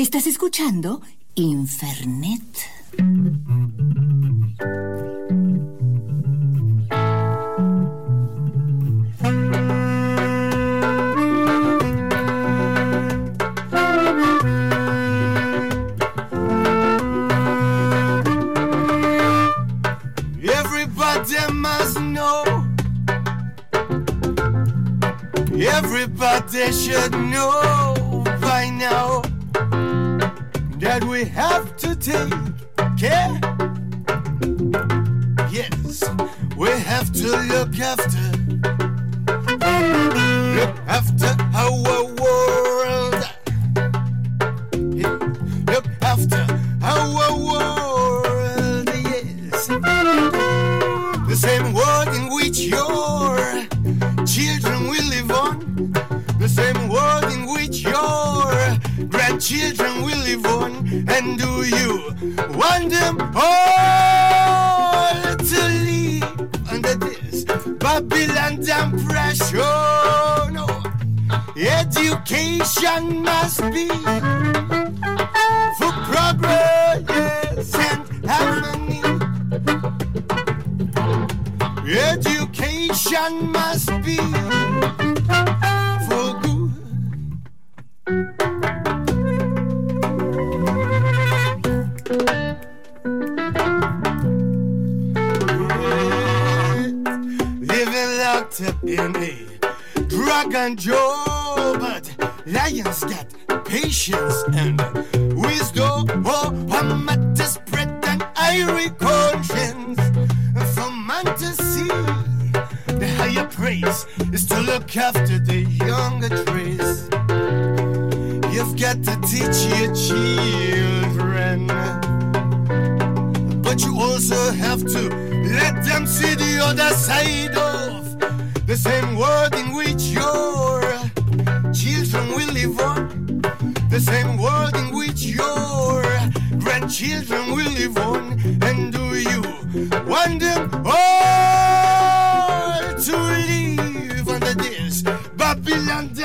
Estás escuchando Infernet. Everybody must know. Everybody should know by now we have to take care. Yes, we have to look after. Education must be for progress and harmony. Education must be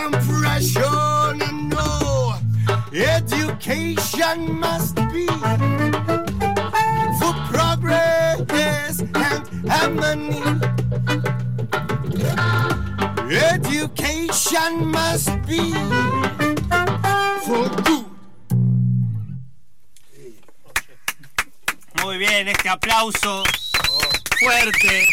No, no. Education must be for progress and harmony. Education must be for good. Muy bien, este aplauso fuerte,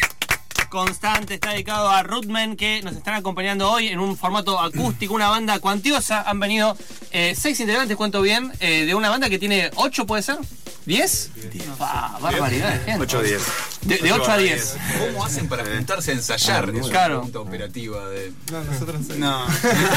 constante, está dedicado a Rootmen que nos están acompañando hoy en un formato acústico, una banda cuantiosa. Han venido eh, seis integrantes, cuento bien, eh, de una banda que tiene ocho, ¿puede ser? ¿Diez? Pa, barbaridad de gente. 8 o 10. De, de 8 a 10. ¿Cómo hacen para juntarse a ensayar? Es una Claro. pregunta operativa de. No, nosotros No.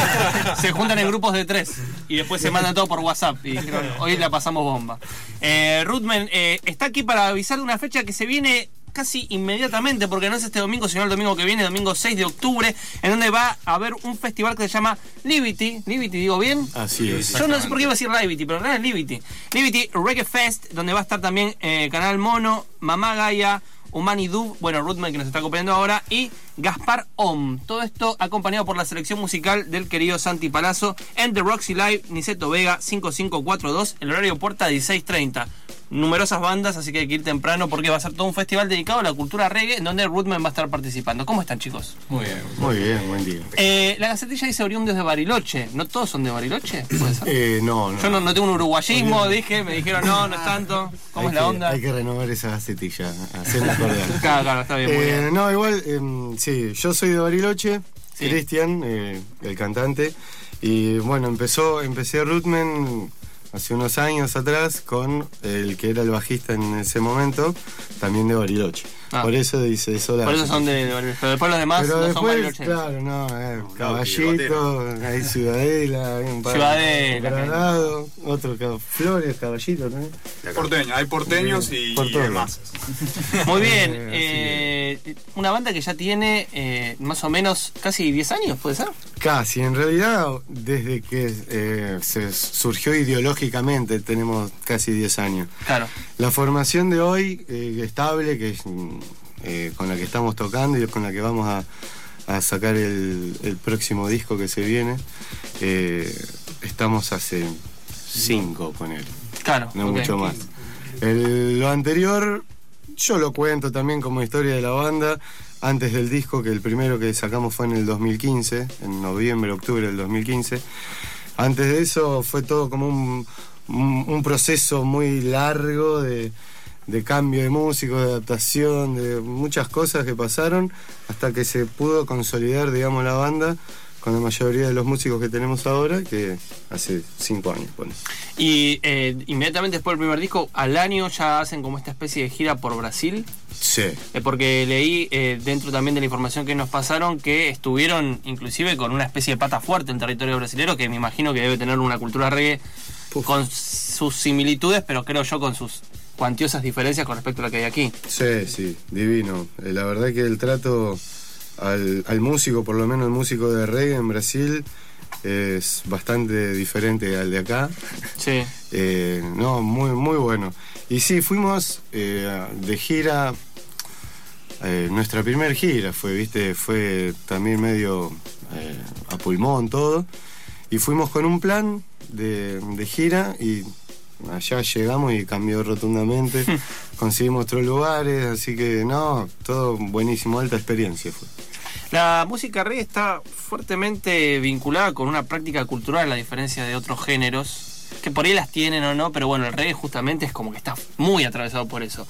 se juntan en grupos de tres y después se mandan todo por WhatsApp. Y dijeron, hoy la pasamos bomba. Eh, Ruthman eh, está aquí para avisar de una fecha que se viene casi inmediatamente, porque no es este domingo, sino el domingo que viene, domingo 6 de octubre, en donde va a haber un festival que se llama Liberty. Liberty, digo bien. Así es. Yo no sé por qué iba a decir Liberty, pero en realidad es Liberty. Liberty Reggae Fest, donde va a estar también eh, Canal Mono, Mamá Gaia, Humani Dub, bueno, Ruthman que nos está acompañando ahora, y Gaspar Om. Todo esto acompañado por la selección musical del querido Santi Palazzo en The Roxy Live, Niceto Vega 5542, el horario puerta 1630. Numerosas bandas, así que hay que ir temprano porque va a ser todo un festival dedicado a la cultura reggae en donde Ruthman va a estar participando. ¿Cómo están, chicos? Muy bien. Muy bien, buen día. Eh, la gacetilla dice oriundos de Bariloche. ¿No todos son de Bariloche? ¿Puede ser? Eh, no, no. Yo no, no tengo un uruguayismo, dije, me dijeron no, no es tanto. ¿Cómo hay es la que- onda? Hay que renovar esa gacetilla, hacerla acordar. Claro, claro, está bien, muy Eh, bien. no, igual, em, sí, yo soy de Bariloche, Sí. Cristian, eh, el cantante, y bueno, empezó, empecé Rootman hace unos años atrás con el que era el bajista en ese momento, también de Bariloche. Ah. Por eso dice eso la Por eso son de, de Bariloche. Pero después los demás Pero no son después, barilocheños. claro, no, eh, caballito, hay ciudadela, hay un par Ciudadela, Granado, otro cab- Flores, caballito también. Porteño, hay porteños y, y Porteño. demás. Muy bien. Eh, eh, una banda que ya tiene eh, más o menos casi 10 años, ¿puede ser? Casi, en realidad, desde que eh, se surgió ideológicamente, tenemos casi 10 años. Claro. La formación de hoy, eh, estable, que es eh, con la que estamos tocando y con la que vamos a, a sacar el, el próximo disco que se viene, eh, estamos hace cinco con él, Claro. no mucho más. El- lo anterior, yo lo cuento también como historia de la banda, antes del disco, que el primero que sacamos fue en el 2015, en noviembre, octubre del 2015. Antes de eso fue todo como un, un- un proceso muy largo de, de cambio de músicos, de adaptación, de muchas cosas que pasaron hasta que se pudo consolidar, digamos, la banda con la mayoría de los músicos que tenemos ahora, que hace cinco años. pone. Y eh, inmediatamente después del primer disco, al año ya hacen como esta especie de gira por Brasil. Sí. Eh, porque leí eh, dentro también de la información que nos pasaron que estuvieron inclusive con una especie de pata fuerte en territorio brasileño que me imagino que debe tener una cultura reggae con sus similitudes, pero creo yo con sus cuantiosas diferencias con respecto a la que hay aquí. Sí, sí, divino. Eh, La verdad que el trato al, al músico, por lo menos el músico de reggae en Brasil, es bastante diferente al de acá. Sí. Eh, no, muy, muy bueno. Y sí, fuimos eh, de gira. eh, nuestra primera gira fue, viste, fue también medio a pulmón todo. Y fuimos con un plan de, de gira y allá llegamos y cambió rotundamente. Conseguimos otros lugares, así que no, todo buenísimo, alta experiencia fue. La música reggae está fuertemente vinculada con una práctica cultural, a diferencia de otros géneros, que por ahí las tienen o no, pero bueno, el reggae justamente es como que está muy atravesado por eso.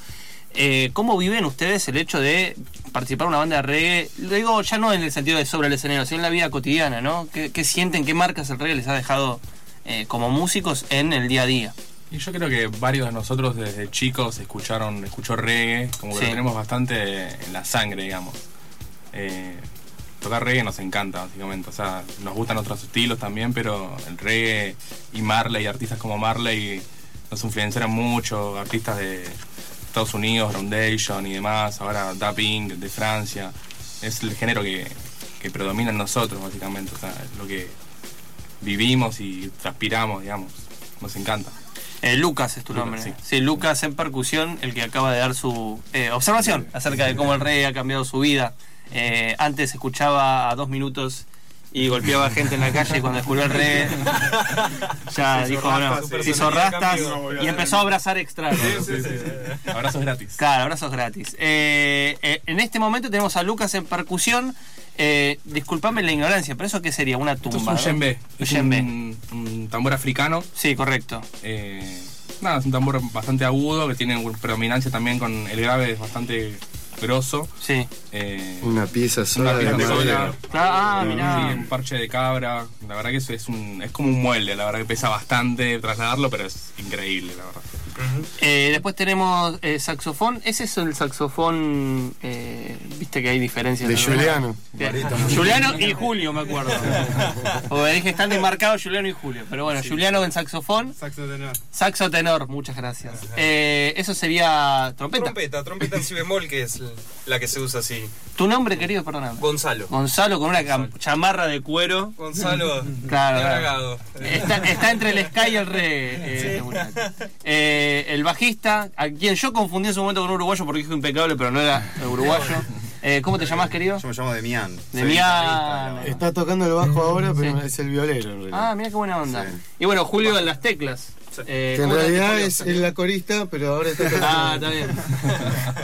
Eh, ¿Cómo viven ustedes el hecho de participar en una banda de reggae? Lo digo ya no en el sentido de sobre el escenario, sino en la vida cotidiana, ¿no? ¿Qué, qué sienten, qué marcas el reggae les ha dejado eh, como músicos en el día a día? Y yo creo que varios de nosotros desde chicos escucharon, escuchó reggae, como que Sí. lo tenemos bastante en la sangre, digamos. Eh, tocar reggae nos encanta, básicamente. O sea, nos gustan otros estilos también, pero el reggae y Marley, artistas como Marley, nos influenciaron mucho, artistas de Estados Unidos, Foundation y demás, ahora Da Pink de Francia. Es el género que, que predomina en nosotros, básicamente. O sea, es lo que vivimos y transpiramos, digamos. Nos encanta. Eh, Lucas es tu Lucas, nombre. sí. Sí. Lucas en percusión, el que acaba de dar su eh, observación acerca de cómo el rey ha cambiado su vida. Eh, antes escuchaba a dos minutos y golpeaba gente en la calle y cuando descubrió el rey ya dijo no, rastas, se sí. hizo rastas y empezó a abrazar extraños. Abrazos gratis. Claro, abrazos gratis. Eh, eh, en este momento tenemos a Lucas en percusión. Eh, disculpame la ignorancia, pero eso qué sería una tumba. Esto es un ¿no? djembe. Un un, un tambor africano. Sí, correcto. Eh, nada, es un tambor bastante agudo que tiene predominancia también con el grave, es bastante grosso. Sí. Eh, Una pieza sola una pieza ah, Sí, mirá. un parche de cabra. La verdad que eso es un es como un mueble, la verdad que pesa bastante trasladarlo, pero es increíble, la verdad. Eh, después tenemos eh, saxofón. Ese es el saxofón. eh, Viste que hay diferencias. De ¿no? Juliano. De- Juliano y Julio, me acuerdo. Porque dije, están desmarcados Juliano y Julio. Pero bueno, Juliano en saxofón. Saxo tenor. Saxo tenor, muchas gracias. Eh, eso sería trompeta. Trompeta, trompeta en si bemol, que es la que se usa así. Tu nombre, querido, perdóname. Gonzalo. Gonzalo con una cam- chamarra de cuero. Gonzalo Claro, de claro. Está, está entre el Sky y el Re. eh, este. Eh, el bajista, a quien yo confundí en su momento con un uruguayo porque dijo impecable, pero no era uruguayo. Eh, ¿Cómo te llamas, querido? Yo me llamo Demián. Demián. Está tocando el bajo ahora, pero Sí. es el violero. en realidad. Ah, mira qué buena onda. Sí. Y bueno, Julio en las teclas. Eh, que en ¿cómo te- realidad es, es la corista, pero ahora está. Ah, está bien.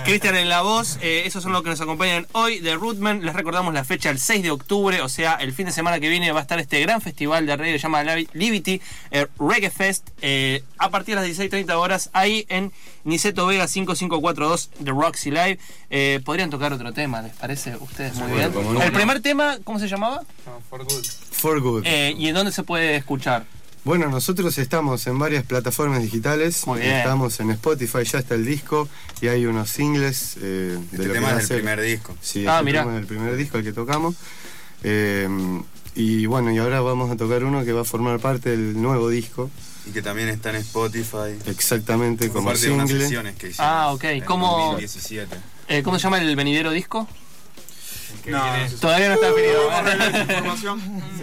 Cristian en la voz, eh, esos son los que nos acompañan hoy de Rootman. Les recordamos la fecha el 6 de octubre, o sea, el fin de semana que viene va a estar este gran festival de reggae que se llama Lavi- Liberty eh, Reggae Fest eh, a partir de las 16.30 horas ahí en Niceto Vega 5542 de Roxy Live. Eh, podrían tocar otro tema, ¿les parece? Ustedes muy bien. El primer tema, ¿cómo se llamaba? For good. For Good. Eh, ¿Y en dónde se puede escuchar? Bueno, nosotros estamos en varias plataformas digitales. Muy bien. Estamos en Spotify, ya está el disco y hay unos singles eh, de Este lo tema es del primer disco. Sí, Ah, es el mirá. tema del primer disco el que tocamos. Eh, y bueno, y ahora vamos a tocar uno que va a formar parte del nuevo disco, Y que también está en Spotify. exactamente como parte de unas single. sesiones que hicimos. Ah, ok. En ¿Cómo- 2017. Eh, ¿Cómo se llama el venidero disco? No, todavía no está definido.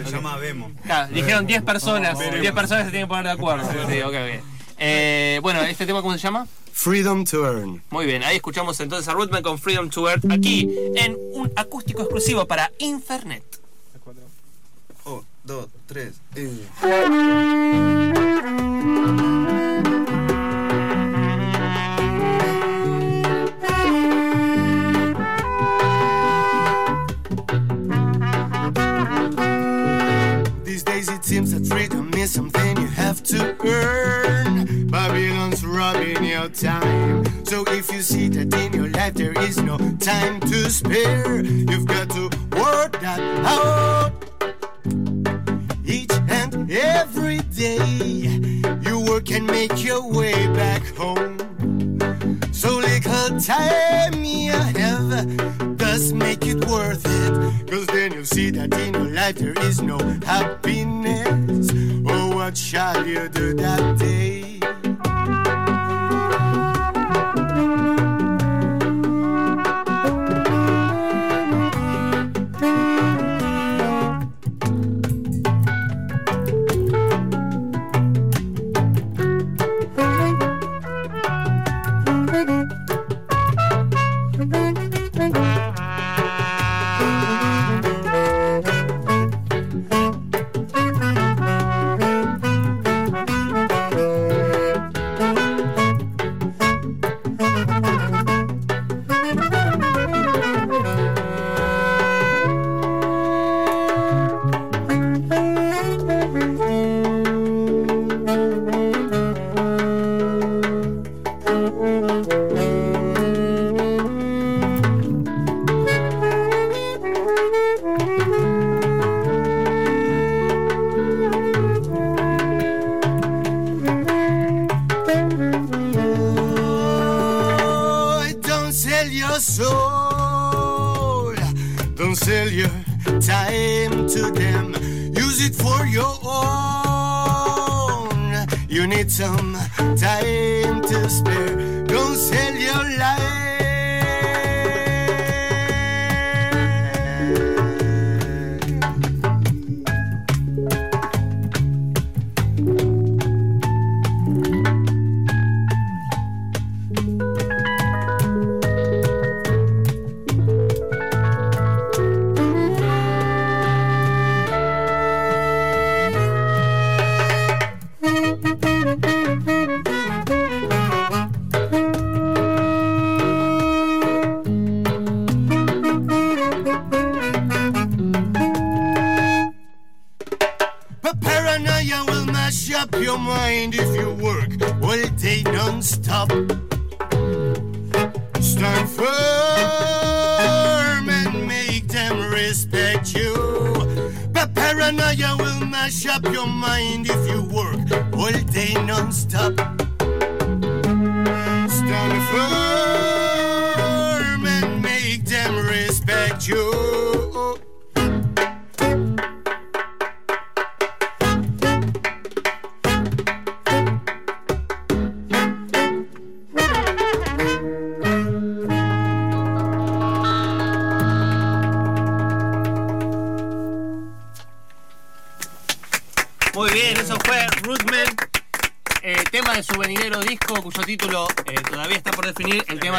Se llama Vemo. Dijeron 10 personas. 10 personas se tienen que poner de acuerdo. sí, okay, eh, bueno, ¿este tema cómo se llama? Freedom to Earn. Muy bien, ahí escuchamos entonces a Rootman con Freedom to Earn aquí en un acústico exclusivo para Infernet. 1, 2, 3. dreams that that in your life there is no happiness. Oh, what shall you do that day? Soul. Don't sell your time to them. Use it for your own. You need some time to spare. Don't sell your life.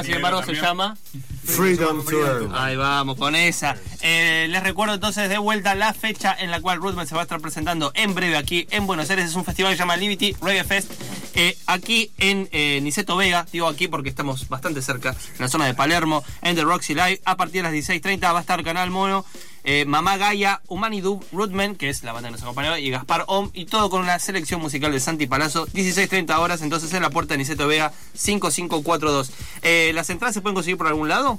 Sin embargo, se llama Freedom to Earn. Ahí vamos, con esa. Eh, les recuerdo entonces de vuelta la fecha en la cual Rootman se va a estar presentando en breve aquí en Buenos Aires. Es un festival que se llama Liberty Reggae Fest. eh, aquí en eh, Niceto Vega, digo aquí porque estamos bastante cerca, en la zona de Palermo, en The Roxy Live. A partir de las 16.30 va a estar Canal Mono, eh, Mamá Gaia, Humanidub, Rootman, que es la banda que nos acompañó, y Gaspar Om, y todo con una selección musical de Santi Palazzo. 16.30 horas, entonces en la puerta de Niceto Vega 5542. Eh, ¿Las entradas se pueden conseguir por algún lado?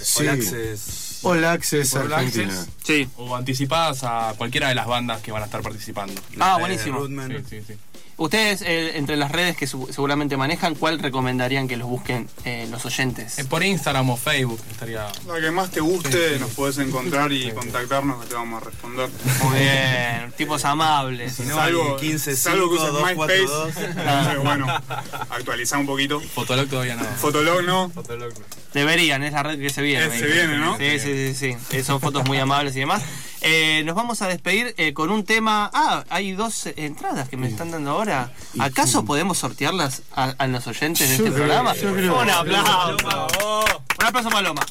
Sí. All Access. All Access All Argentina. Access. Sí. O anticipadas a cualquiera de las bandas que van a estar participando. Ah, Eh, buenísimo. Sí, sí, sí. Ustedes, eh, entre las redes que su- seguramente manejan, ¿cuál recomendarían que los busquen eh, los oyentes? Eh, Por Instagram o Facebook estaría. La que más te guste, Sí, sí. nos podés encontrar y Sí, contactarnos que te vamos a responder. Muy bien, tipos amables. Si no, Salvo- 15 salvo que uses 5 MySpace. 242. Entonces, bueno, actualizar un poquito. Fotolog todavía no. Fotolog no. Deberían, es la red que se viene. Se viene, ¿no? Sí, sí, sí, sí. Eh, Son fotos muy amables y demás. Eh, nos vamos a despedir eh, con un tema. Ah, hay dos eh, entradas que me están dando ahora. ¿Acaso podemos sortearlas a, a los oyentes de este programa? yo creo- Un aplauso. Un aplauso, Paloma.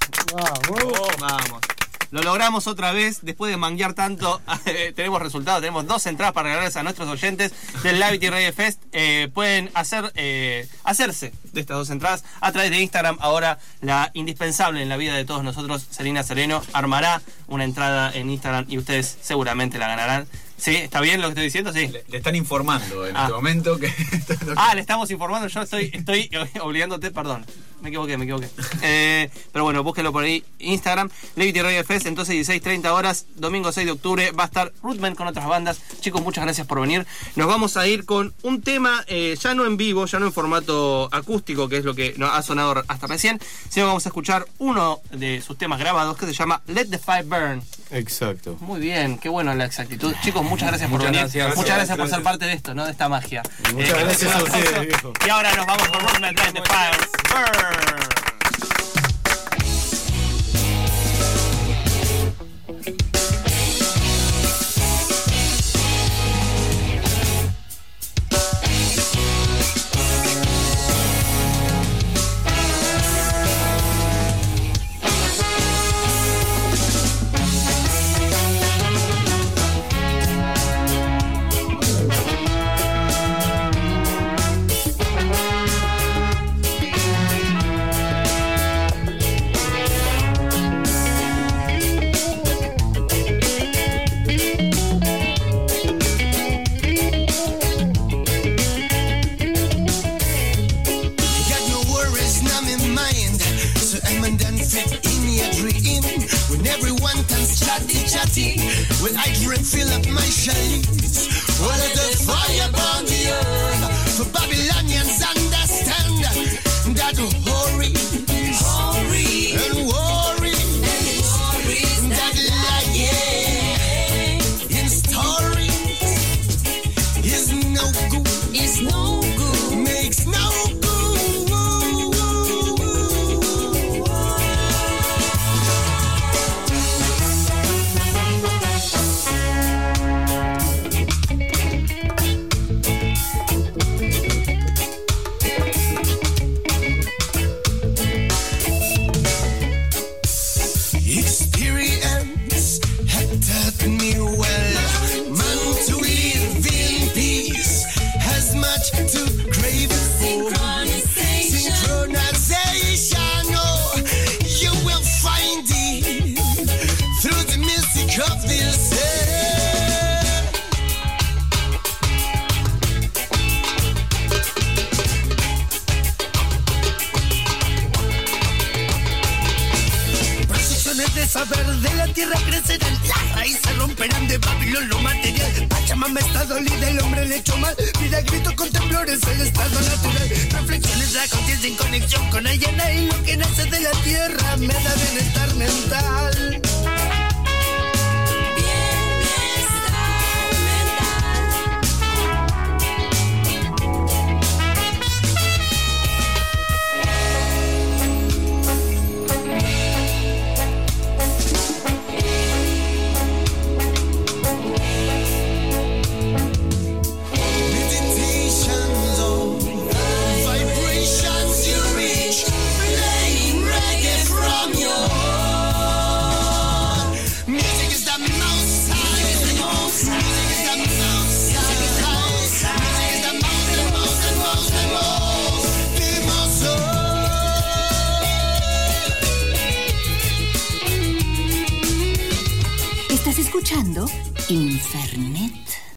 Vamos. Lo logramos otra vez, después de manguear tanto, eh, tenemos resultados, tenemos dos entradas para regalarles a nuestros oyentes del Lavity Reggae Fest. Eh, pueden hacer, eh, hacerse de estas dos entradas a través de Instagram. Ahora la indispensable en la vida de todos nosotros, Selina Sereno, armará una entrada en Instagram y ustedes seguramente la ganarán. ¿Sí? ¿Está bien lo que estoy diciendo? Sí. Le, le están informando en Ah. este momento que. Ah, le estamos informando, yo estoy, estoy obligándote, perdón. Me equivoqué, me equivoqué. Eh, pero bueno, búsquelo por ahí, Instagram, Levity Radio Fest, entonces 16, 30 horas, domingo 6 de octubre, va a estar Rootman con otras bandas. Chicos, muchas gracias por venir. Nos vamos a ir con un tema, eh, ya no en vivo, ya no en formato acústico, que es lo que nos ha sonado hasta recién, sino que vamos a escuchar uno de sus temas grabados que se llama Let the Fire Burn. Exacto. Muy bien, qué bueno la exactitud. Chicos, muchas gracias por Muchas venir. gracias. muchas gracias, por ser parte de esto, ¿no? De esta magia. Muchas Eh, gracias a ustedes, viejo. y ahora nos vamos con Rootman Let the Fire Burn. winner. In your dream. When everyone comes chatty chatty. When I drink fill up my. Well, let the fire Saber de la tierra crecerán, las raíces romperán de Babilón lo material. Pachamama está dolida, el hombre le echó mal. Vida grito con temblores, el estado natural. Reflexiones la conciencia en conexión con ella, y lo que nace de la tierra me da bienestar mental.